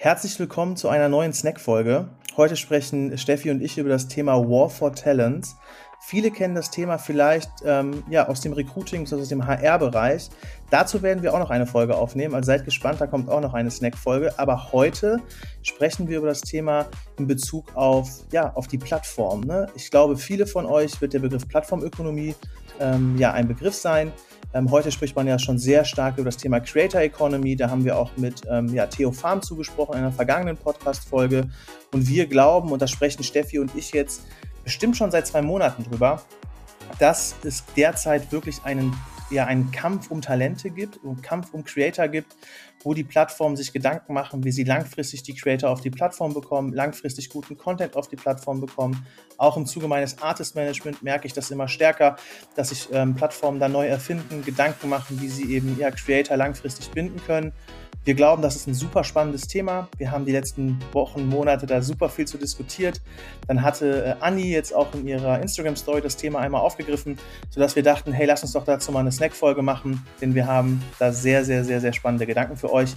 Herzlich willkommen zu einer neuen Snack-Folge. Heute sprechen Steffi und ich über das Thema War for Talents. Viele kennen das Thema vielleicht ähm, ja, aus dem Recruiting, also aus dem HR-Bereich. Dazu werden wir auch noch eine Folge aufnehmen. Also seid gespannt, da kommt auch noch eine Snack-Folge. Aber heute sprechen wir über das Thema in Bezug auf, ja, auf die Plattform. Ne? Ich glaube, viele von euch wird der Begriff Plattformökonomie ähm, ja ein Begriff sein. Ähm, heute spricht man ja schon sehr stark über das Thema Creator Economy. Da haben wir auch mit ähm, ja, Theo Farm zugesprochen in einer vergangenen Podcast-Folge. Und wir glauben, und da sprechen Steffi und ich jetzt bestimmt schon seit zwei Monaten drüber, dass es derzeit wirklich einen ja einen Kampf um Talente gibt, einen Kampf um Creator gibt, wo die Plattformen sich Gedanken machen, wie sie langfristig die Creator auf die Plattform bekommen, langfristig guten Content auf die Plattform bekommen. Auch im Zuge meines Artist Management merke ich das immer stärker, dass sich ähm, Plattformen da neu erfinden, Gedanken machen, wie sie eben ja, Creator langfristig binden können. Wir glauben, das ist ein super spannendes Thema. Wir haben die letzten Wochen, Monate da super viel zu diskutiert. Dann hatte äh, Anni jetzt auch in ihrer Instagram-Story das Thema einmal aufgegriffen, sodass wir dachten, hey, lass uns doch dazu mal eine Snack-Folge machen, denn wir haben da sehr, sehr, sehr, sehr spannende Gedanken für euch.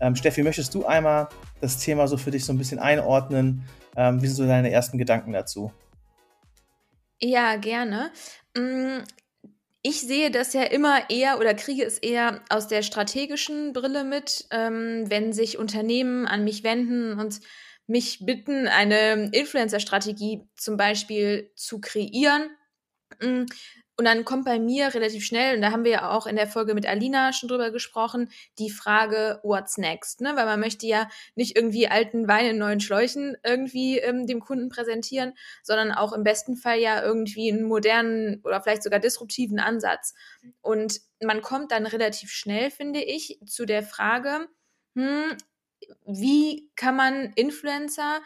Ähm, Steffi, möchtest du einmal das Thema so für dich so ein bisschen einordnen? Ähm, wie sind so deine ersten Gedanken dazu? Ja, gerne. Mm, ich sehe das ja immer eher oder kriege es eher aus der strategischen Brille mit, ähm, wenn sich Unternehmen an mich wenden und mich bitten, eine Influencer-Strategie zum Beispiel zu kreieren. Mm, und dann kommt bei mir relativ schnell, und da haben wir ja auch in der Folge mit Alina schon drüber gesprochen, die Frage, what's next? Ne? Weil man möchte ja nicht irgendwie alten Wein in neuen Schläuchen irgendwie ähm, dem Kunden präsentieren, sondern auch im besten Fall ja irgendwie einen modernen oder vielleicht sogar disruptiven Ansatz. Und man kommt dann relativ schnell, finde ich, zu der Frage, hm, wie kann man Influencer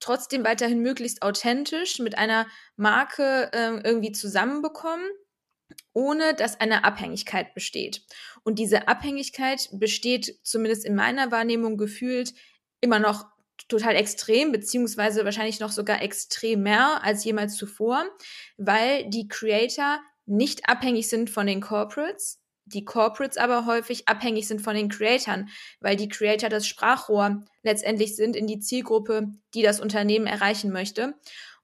trotzdem weiterhin möglichst authentisch mit einer Marke äh, irgendwie zusammenbekommen, ohne dass eine Abhängigkeit besteht. Und diese Abhängigkeit besteht zumindest in meiner Wahrnehmung gefühlt immer noch total extrem, beziehungsweise wahrscheinlich noch sogar extremer als jemals zuvor, weil die Creator nicht abhängig sind von den Corporates, die Corporates aber häufig abhängig sind von den Creatoren, weil die Creator das Sprachrohr letztendlich sind in die Zielgruppe, die das Unternehmen erreichen möchte.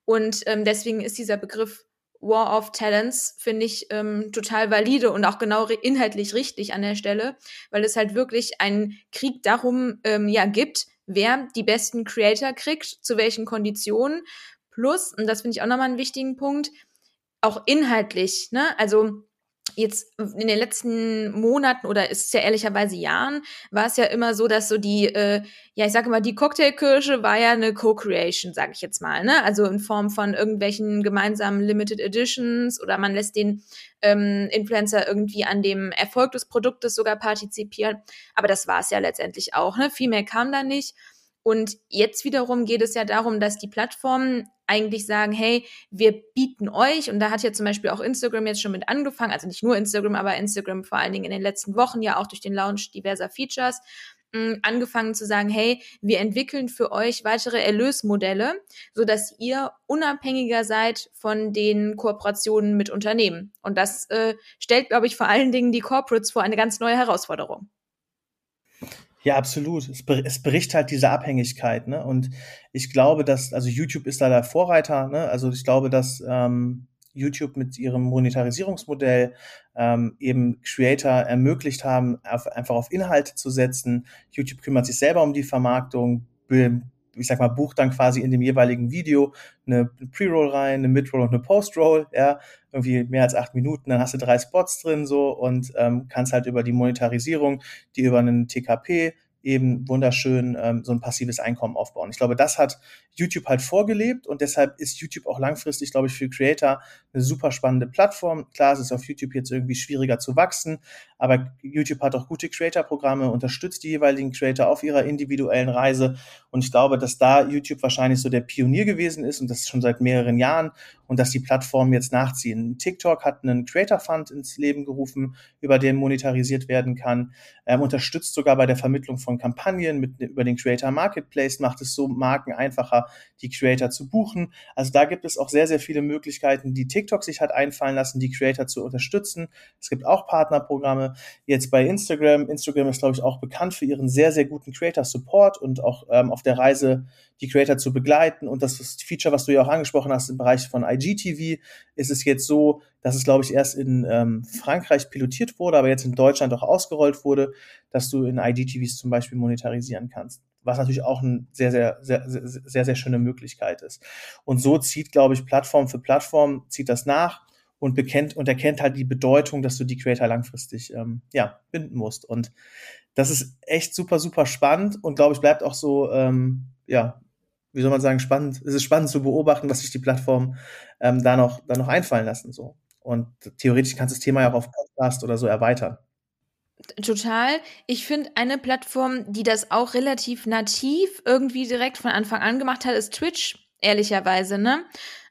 Und ähm, deswegen ist dieser Begriff War of Talents, finde ich, ähm, total valide und auch genau inhaltlich richtig an der Stelle, weil es halt wirklich einen Krieg darum ähm, ja gibt, wer die besten Creator kriegt, zu welchen Konditionen. Plus, und das finde ich auch nochmal einen wichtigen Punkt, auch inhaltlich, ne? Also jetzt in den letzten Monaten oder ist es ja ehrlicherweise Jahren, war es ja immer so, dass so die, äh, ja, ich sage mal, die Cocktailkirsche war ja eine Co-Creation, sage ich jetzt mal, ne? Also in Form von irgendwelchen gemeinsamen Limited Editions oder man lässt den ähm, Influencer irgendwie an dem Erfolg des Produktes sogar partizipieren. Aber das war es ja letztendlich auch, ne? Viel mehr kam da nicht. Und jetzt wiederum geht es ja darum, dass die Plattformen eigentlich sagen, hey, wir bieten euch, und da hat ja zum Beispiel auch Instagram jetzt schon mit angefangen, also nicht nur Instagram, aber Instagram vor allen Dingen in den letzten Wochen ja auch durch den Launch diverser Features, mh, angefangen zu sagen, hey, wir entwickeln für euch weitere Erlösmodelle, so dass ihr unabhängiger seid von den Kooperationen mit Unternehmen. Und das äh, stellt, glaube ich, vor allen Dingen die Corporates vor eine ganz neue Herausforderung. Ja, absolut. Es, es bricht halt diese Abhängigkeit, ne? Und ich glaube, dass, also YouTube ist da der Vorreiter, ne? Also ich glaube, dass ähm, YouTube mit ihrem Monetarisierungsmodell ähm, eben Creator ermöglicht haben, auf, einfach auf Inhalte zu setzen. YouTube kümmert sich selber um die Vermarktung, ich sag mal, bucht dann quasi in dem jeweiligen Video eine Pre-Roll rein, eine Mid-Roll und eine Post-Roll, ja, irgendwie mehr als acht Minuten, dann hast du drei Spots drin so und ähm, kannst halt über die Monetarisierung, die über einen TKP eben wunderschön ähm, so ein passives Einkommen aufbauen. Ich glaube, das hat YouTube halt vorgelebt und deshalb ist YouTube auch langfristig, glaube ich, für Creator eine super spannende Plattform. Klar, es ist auf YouTube jetzt irgendwie schwieriger zu wachsen, aber YouTube hat auch gute Creator-Programme, unterstützt die jeweiligen Creator auf ihrer individuellen Reise und ich glaube, dass da YouTube wahrscheinlich so der Pionier gewesen ist und das schon seit mehreren Jahren und dass die Plattformen jetzt nachziehen. TikTok hat einen Creator Fund ins Leben gerufen, über den monetarisiert werden kann, ähm, unterstützt sogar bei der Vermittlung von von Kampagnen mit, über den Creator Marketplace, macht es so Marken einfacher, die Creator zu buchen. Also da gibt es auch sehr, sehr viele Möglichkeiten, die TikTok sich hat einfallen lassen, die Creator zu unterstützen. Es gibt auch Partnerprogramme. Jetzt bei Instagram. Instagram ist, glaube ich, auch bekannt für ihren sehr, sehr guten Creator Support und auch ähm, auf der Reise die Creator zu begleiten. Und das Feature, was du ja auch angesprochen hast im Bereich von IGTV, ist es jetzt so, dass es, glaube ich, erst in ähm, Frankreich pilotiert wurde, aber jetzt in Deutschland auch ausgerollt wurde, dass du in IGTVs zum Beispiel monetarisieren kannst. Was natürlich auch eine sehr, sehr, sehr, sehr, sehr, sehr schöne Möglichkeit ist. Und so zieht, glaube ich, Plattform für Plattform, zieht das nach und bekennt und erkennt halt die Bedeutung, dass du die Creator langfristig ähm, ja, binden musst. Und das ist echt super, super spannend und glaube ich, bleibt auch so ähm, ja, wie soll man sagen, spannend, es ist spannend zu beobachten, was sich die Plattformen ähm, da, noch, da noch einfallen lassen. So. Und theoretisch kannst du das Thema ja auch auf Podcast oder so erweitern. Total. Ich finde, eine Plattform, die das auch relativ nativ irgendwie direkt von Anfang an gemacht hat, ist Twitch, ehrlicherweise, ne?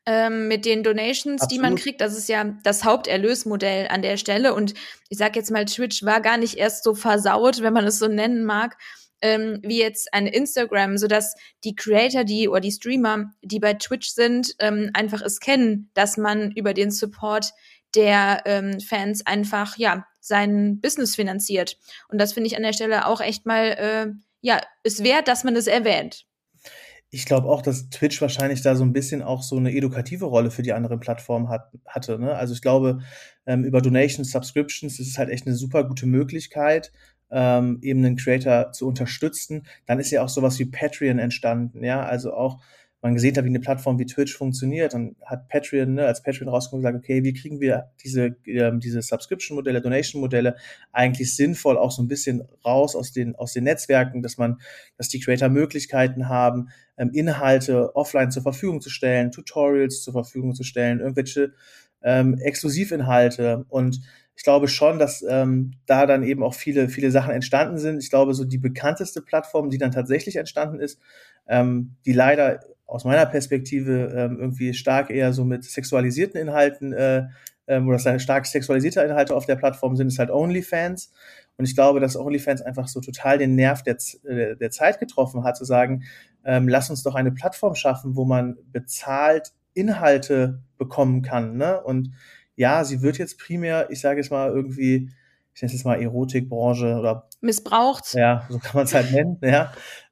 Ähm, mit den Donations, Absolut. die man kriegt, das ist ja das Haupterlösmodell an der Stelle. Und ich sag jetzt mal, Twitch war gar nicht erst so versaut, wenn man es so nennen mag, ähm, wie jetzt ein Instagram, sodass die Creator, die oder die Streamer, die bei Twitch sind, ähm, einfach es kennen, dass man über den Support der ähm, Fans einfach ja sein Business finanziert. Und das finde ich an der Stelle auch echt mal äh, ja ist wert, dass man das erwähnt. Ich glaube auch, dass Twitch wahrscheinlich da so ein bisschen auch so eine edukative Rolle für die anderen Plattformen hat, hatte. Ne? Also ich glaube, ähm, über Donations, Subscriptions, das ist halt echt eine super gute Möglichkeit, ähm, eben einen Creator zu unterstützen. Dann ist ja auch sowas wie Patreon entstanden, ja, also auch man gesehen hat, wie eine Plattform wie Twitch funktioniert, dann hat Patreon ne, als Patreon rausgekommen gesagt, okay, wie kriegen wir diese, ähm, diese Subscription-Modelle, Donation-Modelle eigentlich sinnvoll auch so ein bisschen raus aus den, aus den Netzwerken, dass man, dass die Creator Möglichkeiten haben, ähm, Inhalte offline zur Verfügung zu stellen, Tutorials zur Verfügung zu stellen, irgendwelche ähm, Exklusivinhalte und ich glaube schon, dass ähm, da dann eben auch viele, viele Sachen entstanden sind. Ich glaube, so die bekannteste Plattform, die dann tatsächlich entstanden ist, ähm, die leider aus meiner Perspektive ähm, irgendwie stark eher so mit sexualisierten Inhalten äh, ähm, oder stark sexualisierte Inhalte auf der Plattform sind, ist halt OnlyFans. Und ich glaube, dass OnlyFans einfach so total den Nerv der, der Zeit getroffen hat, zu sagen, ähm, lass uns doch eine Plattform schaffen, wo man bezahlt Inhalte bekommen kann. Ne? Und ja, sie wird jetzt primär, ich sage es mal irgendwie, ich nenne es jetzt mal Erotikbranche oder missbraucht. Ja, so kann man es halt nennen, ja.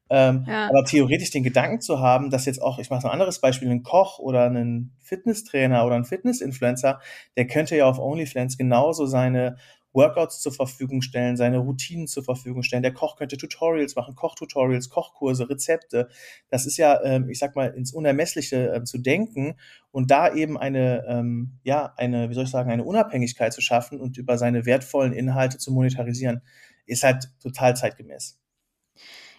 Ähm, ja. Aber theoretisch den Gedanken zu haben, dass jetzt auch, ich mache ein anderes Beispiel, ein Koch oder ein Fitnesstrainer oder ein Fitnessinfluencer, der könnte ja auf OnlyFans genauso seine Workouts zur Verfügung stellen, seine Routinen zur Verfügung stellen. Der Koch könnte Tutorials machen, Kochtutorials, Kochkurse, Rezepte. Das ist ja, ähm, ich sag mal, ins Unermessliche äh, zu denken und da eben eine, ähm, ja, eine, wie soll ich sagen, eine Unabhängigkeit zu schaffen und über seine wertvollen Inhalte zu monetarisieren, ist halt total zeitgemäß.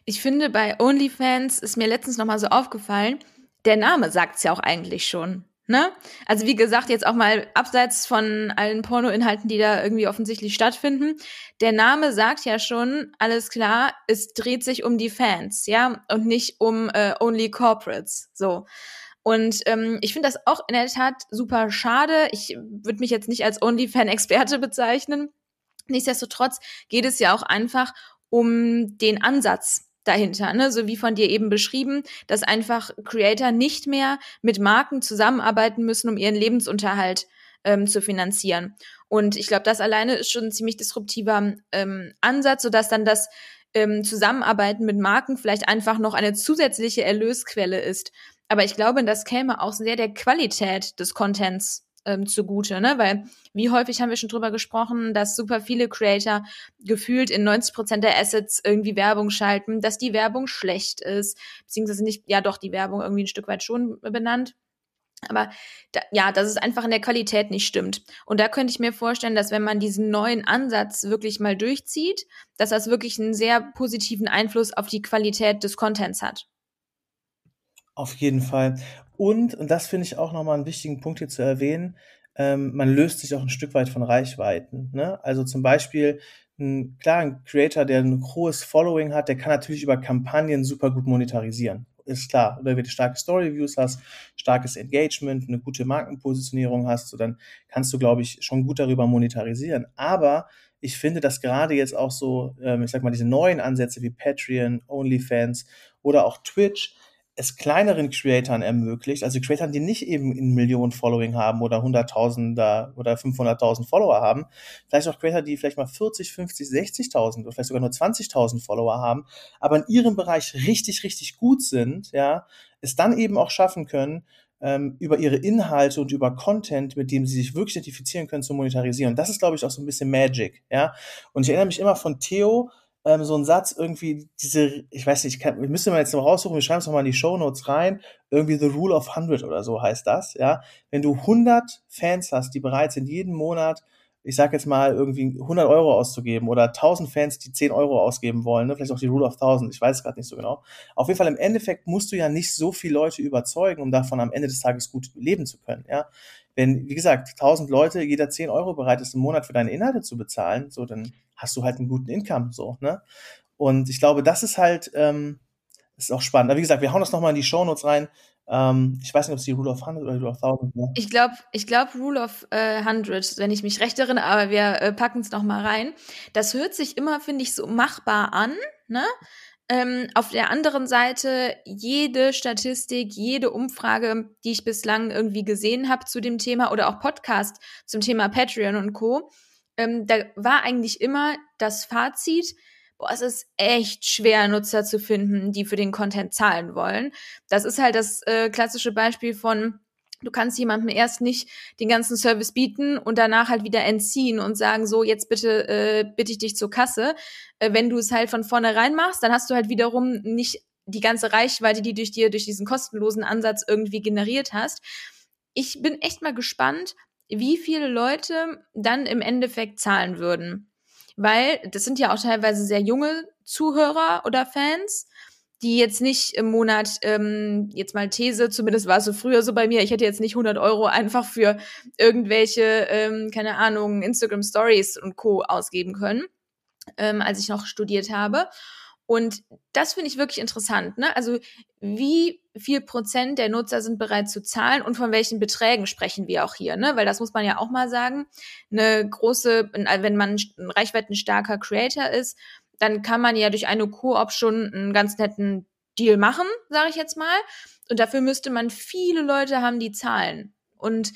Ich finde, bei OnlyFans ist mir letztens nochmal so aufgefallen, der Name sagt es ja auch eigentlich schon. Ne? Also wie gesagt, jetzt auch mal abseits von allen Pornoinhalten, die da irgendwie offensichtlich stattfinden. Der Name sagt ja schon, alles klar, es dreht sich um die Fans, ja, und nicht um äh, Only Corporates. So. Und ähm, ich finde das auch in der Tat super schade. Ich würde mich jetzt nicht als Only-Fan-Experte bezeichnen. Nichtsdestotrotz geht es ja auch einfach um den Ansatz dahinter, ne? so wie von dir eben beschrieben, dass einfach Creator nicht mehr mit Marken zusammenarbeiten müssen, um ihren Lebensunterhalt ähm, zu finanzieren. Und ich glaube, das alleine ist schon ein ziemlich disruptiver ähm, Ansatz, sodass dann das ähm, Zusammenarbeiten mit Marken vielleicht einfach noch eine zusätzliche Erlösquelle ist. Aber ich glaube, das käme auch sehr der Qualität des Contents ähm, zugute, ne? Weil wie häufig haben wir schon drüber gesprochen, dass super viele Creator gefühlt in 90 Prozent der Assets irgendwie Werbung schalten, dass die Werbung schlecht ist, beziehungsweise nicht, ja doch, die Werbung irgendwie ein Stück weit schon benannt. Aber da, ja, dass es einfach in der Qualität nicht stimmt. Und da könnte ich mir vorstellen, dass wenn man diesen neuen Ansatz wirklich mal durchzieht, dass das wirklich einen sehr positiven Einfluss auf die Qualität des Contents hat. Auf jeden Fall. Und, und das finde ich auch nochmal einen wichtigen Punkt hier zu erwähnen, ähm, man löst sich auch ein Stück weit von Reichweiten. Ne? Also zum Beispiel, ein, klar, ein Creator, der ein hohes Following hat, der kann natürlich über Kampagnen super gut monetarisieren. Ist klar. Oder wenn du starke Story-Views hast, starkes Engagement, eine gute Markenpositionierung hast, so dann kannst du, glaube ich, schon gut darüber monetarisieren. Aber ich finde, dass gerade jetzt auch so, ähm, ich sag mal, diese neuen Ansätze wie Patreon, OnlyFans oder auch Twitch, es kleineren Creatoren ermöglicht, also Creatoren, die nicht eben in Millionen Following haben oder Hunderttausender oder 500.000 Follower haben, vielleicht auch Creator, die vielleicht mal 40, 50, 60.000 oder vielleicht sogar nur 20.000 Follower haben, aber in ihrem Bereich richtig, richtig gut sind, ja, es dann eben auch schaffen können, ähm, über ihre Inhalte und über Content, mit dem sie sich wirklich identifizieren können, zu monetarisieren. Und das ist, glaube ich, auch so ein bisschen Magic, ja. Und ich erinnere mich immer von Theo, ähm, so ein Satz irgendwie, diese, ich weiß nicht, ich kann, ich müsste mal jetzt noch raussuchen, wir schreiben es nochmal in die Show Notes rein, irgendwie The Rule of 100 oder so heißt das, ja. Wenn du 100 Fans hast, die bereit sind, jeden Monat ich sag jetzt mal, irgendwie 100 Euro auszugeben oder 1000 Fans, die 10 Euro ausgeben wollen, ne? vielleicht auch die Rule of 1000, ich weiß es gerade nicht so genau. Auf jeden Fall im Endeffekt musst du ja nicht so viele Leute überzeugen, um davon am Ende des Tages gut leben zu können, ja. Wenn, wie gesagt, 1000 Leute, jeder 10 Euro bereit ist, im Monat für deine Inhalte zu bezahlen, so, dann hast du halt einen guten Income, so, ne? Und ich glaube, das ist halt, ähm, ist auch spannend. Aber wie gesagt, wir hauen das nochmal in die Show Notes rein. Ähm, ich weiß nicht, ob es die Rule of 100 oder Rule of 1000 war. Ich glaube, ich glaub Rule of äh, 100, wenn ich mich recht erinnere, aber wir äh, packen es nochmal rein. Das hört sich immer, finde ich, so machbar an, ne? Ähm, auf der anderen Seite, jede Statistik, jede Umfrage, die ich bislang irgendwie gesehen habe zu dem Thema oder auch Podcast zum Thema Patreon und Co., ähm, da war eigentlich immer das Fazit, boah, es ist echt schwer, Nutzer zu finden, die für den Content zahlen wollen. Das ist halt das äh, klassische Beispiel von, du kannst jemandem erst nicht den ganzen Service bieten und danach halt wieder entziehen und sagen, so, jetzt bitte äh, bitte ich dich zur Kasse. Äh, wenn du es halt von vornherein machst, dann hast du halt wiederum nicht die ganze Reichweite, die durch dir durch diesen kostenlosen Ansatz irgendwie generiert hast. Ich bin echt mal gespannt, wie viele Leute dann im Endeffekt zahlen würden weil das sind ja auch teilweise sehr junge Zuhörer oder Fans, die jetzt nicht im Monat, ähm, jetzt mal These, zumindest war es so früher so bei mir, ich hätte jetzt nicht 100 Euro einfach für irgendwelche, ähm, keine Ahnung, Instagram Stories und Co. ausgeben können, ähm, als ich noch studiert habe. Und das finde ich wirklich interessant. Ne? Also wie viel Prozent der Nutzer sind bereit zu zahlen und von welchen Beträgen sprechen wir auch hier? Ne? Weil das muss man ja auch mal sagen. Eine große, wenn man ein reichweitenstarker Creator ist, dann kann man ja durch eine Koop schon einen ganz netten Deal machen, sage ich jetzt mal. Und dafür müsste man viele Leute haben, die zahlen. Und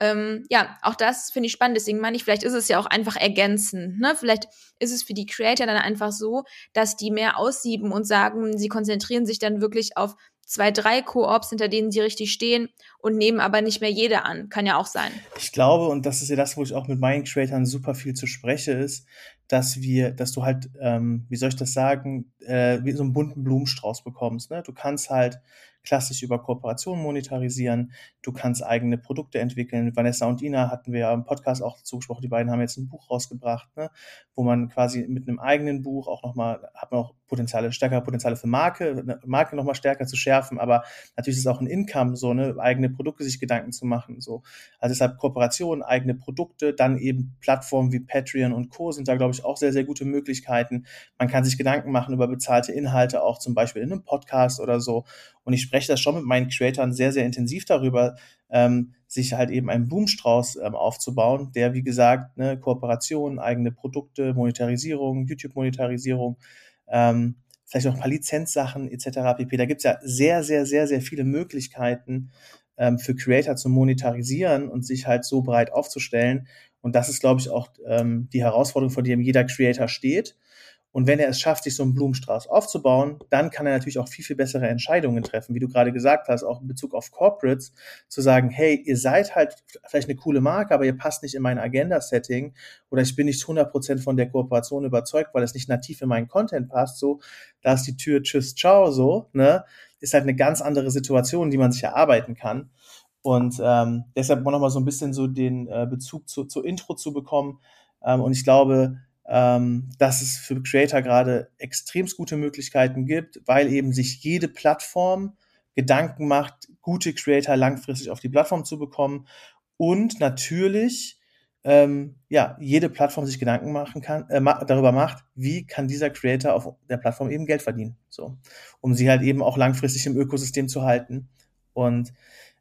ähm, ja, auch das finde ich spannend. Deswegen meine ich, vielleicht ist es ja auch einfach ergänzend. Ne? Vielleicht ist es für die Creator dann einfach so, dass die mehr aussieben und sagen, sie konzentrieren sich dann wirklich auf zwei, drei Koops, hinter denen sie richtig stehen und nehmen aber nicht mehr jede an. Kann ja auch sein. Ich glaube, und das ist ja das, wo ich auch mit meinen Creatoren super viel zu spreche, ist, dass wir, dass du halt, ähm, wie soll ich das sagen, äh, wie so einen bunten Blumenstrauß bekommst. Ne? Du kannst halt klassisch über Kooperationen monetarisieren. Du kannst eigene Produkte entwickeln. Vanessa und Ina hatten wir ja im Podcast auch dazu gesprochen. Die beiden haben jetzt ein Buch rausgebracht, ne, wo man quasi mit einem eigenen Buch auch nochmal, hat man auch Potenziale, stärkere Potenziale für Marke, eine Marke nochmal stärker zu schärfen. Aber natürlich ist es auch ein Income, so, ne, eigene Produkte sich Gedanken zu machen, so. Also deshalb Kooperationen, eigene Produkte, dann eben Plattformen wie Patreon und Co. sind da, glaube ich, auch sehr, sehr gute Möglichkeiten. Man kann sich Gedanken machen über bezahlte Inhalte, auch zum Beispiel in einem Podcast oder so. Und ich spreche das schon mit meinen Creatoren sehr, sehr intensiv darüber, ähm, sich halt eben einen Blumenstrauß ähm, aufzubauen, der, wie gesagt, ne, Kooperation, eigene Produkte, Monetarisierung, YouTube-Monetarisierung, ähm, vielleicht auch ein paar Lizenzsachen etc. pp. Da gibt's ja sehr, sehr, sehr, sehr viele Möglichkeiten ähm, für Creator zu monetarisieren und sich halt so breit aufzustellen. Und das ist, glaube ich, auch ähm, die Herausforderung, vor der jeder Creator steht. Und wenn er es schafft, sich so einen Blumenstrauß aufzubauen, dann kann er natürlich auch viel, viel bessere Entscheidungen treffen, wie du gerade gesagt hast, auch in Bezug auf Corporates, zu sagen, hey, ihr seid halt vielleicht eine coole Marke, aber ihr passt nicht in mein Agenda-Setting oder ich bin nicht 100% von der Kooperation überzeugt, weil es nicht nativ in meinen Content passt, so, da ist die Tür, tschüss, ciao, so, ne, ist halt eine ganz andere Situation, die man sich erarbeiten kann. Und ähm, deshalb noch mal so ein bisschen so den äh, Bezug zu, zur Intro zu bekommen. Ähm, und ich glaube, ähm, dass es für Creator gerade extremst gute Möglichkeiten gibt, weil eben sich jede Plattform Gedanken macht, gute Creator langfristig auf die Plattform zu bekommen und natürlich ähm, ja jede Plattform sich Gedanken machen kann äh, darüber macht, wie kann dieser Creator auf der Plattform eben Geld verdienen, so um sie halt eben auch langfristig im Ökosystem zu halten und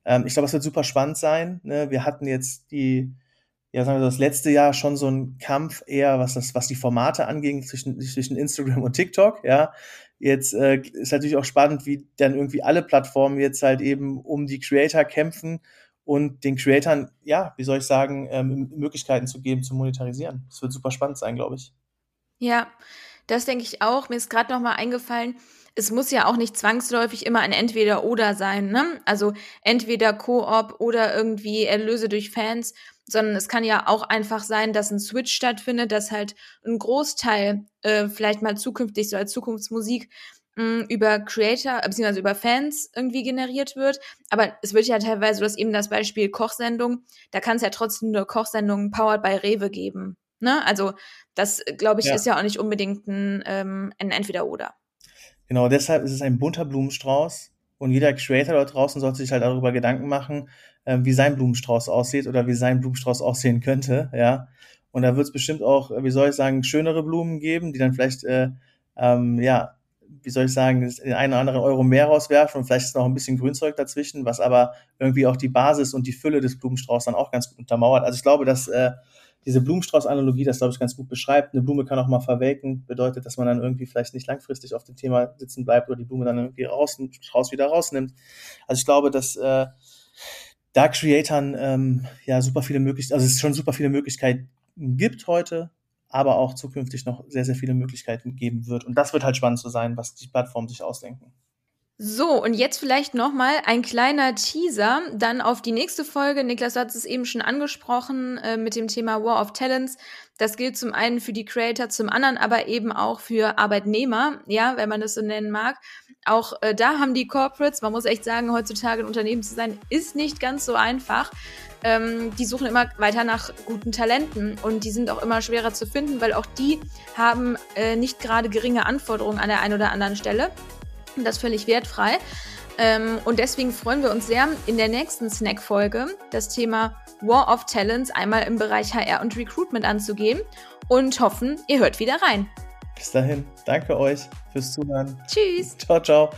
ähm, ich glaube, es wird super spannend sein. Ne? Wir hatten jetzt die ja, sagen wir das letzte Jahr schon so ein Kampf eher, was das, was die Formate anging zwischen, zwischen Instagram und TikTok, ja. Jetzt äh, ist natürlich auch spannend, wie dann irgendwie alle Plattformen jetzt halt eben um die Creator kämpfen und den Creatoren, ja, wie soll ich sagen, ähm, Möglichkeiten zu geben, zu monetarisieren. Das wird super spannend sein, glaube ich. Ja, das denke ich auch. Mir ist gerade noch mal eingefallen, es muss ja auch nicht zwangsläufig immer ein Entweder-Oder sein, ne? Also entweder Koop oder irgendwie Erlöse durch Fans, sondern es kann ja auch einfach sein, dass ein Switch stattfindet, dass halt ein Großteil äh, vielleicht mal zukünftig so als Zukunftsmusik mh, hm, über Creator, beziehungsweise über Fans irgendwie generiert wird. Aber es wird ja teilweise, du hast eben das Beispiel Kochsendung, da kann es ja trotzdem nur Kochsendungen powered by Rewe geben. Ne? Also das, glaube ich, ja. ist ja auch nicht unbedingt ein, ähm, ein Entweder-Oder. Genau, deshalb ist es ein bunter Blumenstrauß und jeder Creator dort draußen sollte sich halt darüber Gedanken machen, äh, wie sein Blumenstrauß aussieht oder wie sein Blumenstrauß aussehen könnte, ja. Und da wird es bestimmt auch, wie soll ich sagen, schönere Blumen geben, die dann vielleicht, äh, ähm, ja, wie soll ich sagen, den einen oder anderen Euro mehr rauswerfen und vielleicht ist noch ein bisschen Grünzeug dazwischen, was aber irgendwie auch die Basis und die Fülle des Blumenstraußs dann auch ganz gut untermauert. Also ich glaube, dass äh, diese Blumenstrauß-Analogie das, glaube ich, ganz gut beschreibt. Eine Blume kann auch mal verwelken, bedeutet, dass man dann irgendwie vielleicht nicht langfristig auf dem Thema sitzen bleibt oder die Blume dann irgendwie raus, raus wieder rausnimmt. Also ich glaube, dass äh, da Creatoren ähm, ja super viele Möglichkeiten, also es schon super viele Möglichkeiten gibt heute, aber auch zukünftig noch sehr, sehr viele Möglichkeiten geben wird. Und das wird halt spannend zu sein, was die Plattformen sich ausdenken. So, und jetzt vielleicht nochmal ein kleiner Teaser dann auf die nächste Folge. Niklas hat es eben schon angesprochen äh, mit dem Thema War of Talents. Das gilt zum einen für die Creator, zum anderen aber eben auch für Arbeitnehmer, ja, wenn man das so nennen mag. Auch äh, da haben die Corporates, man muss echt sagen, heutzutage ein Unternehmen zu sein, ist nicht ganz so einfach. Ähm, die suchen immer weiter nach guten Talenten und die sind auch immer schwerer zu finden, weil auch die haben äh, nicht gerade geringe Anforderungen an der einen oder anderen Stelle und das völlig wertfrei. Ähm, und deswegen freuen wir uns sehr, in der nächsten Snack-Folge das Thema War of Talents einmal im Bereich HR und Recruitment anzugehen und hoffen, ihr hört wieder rein. Bis dahin, danke euch fürs Zuhören. Tschüss. Ciao, ciao.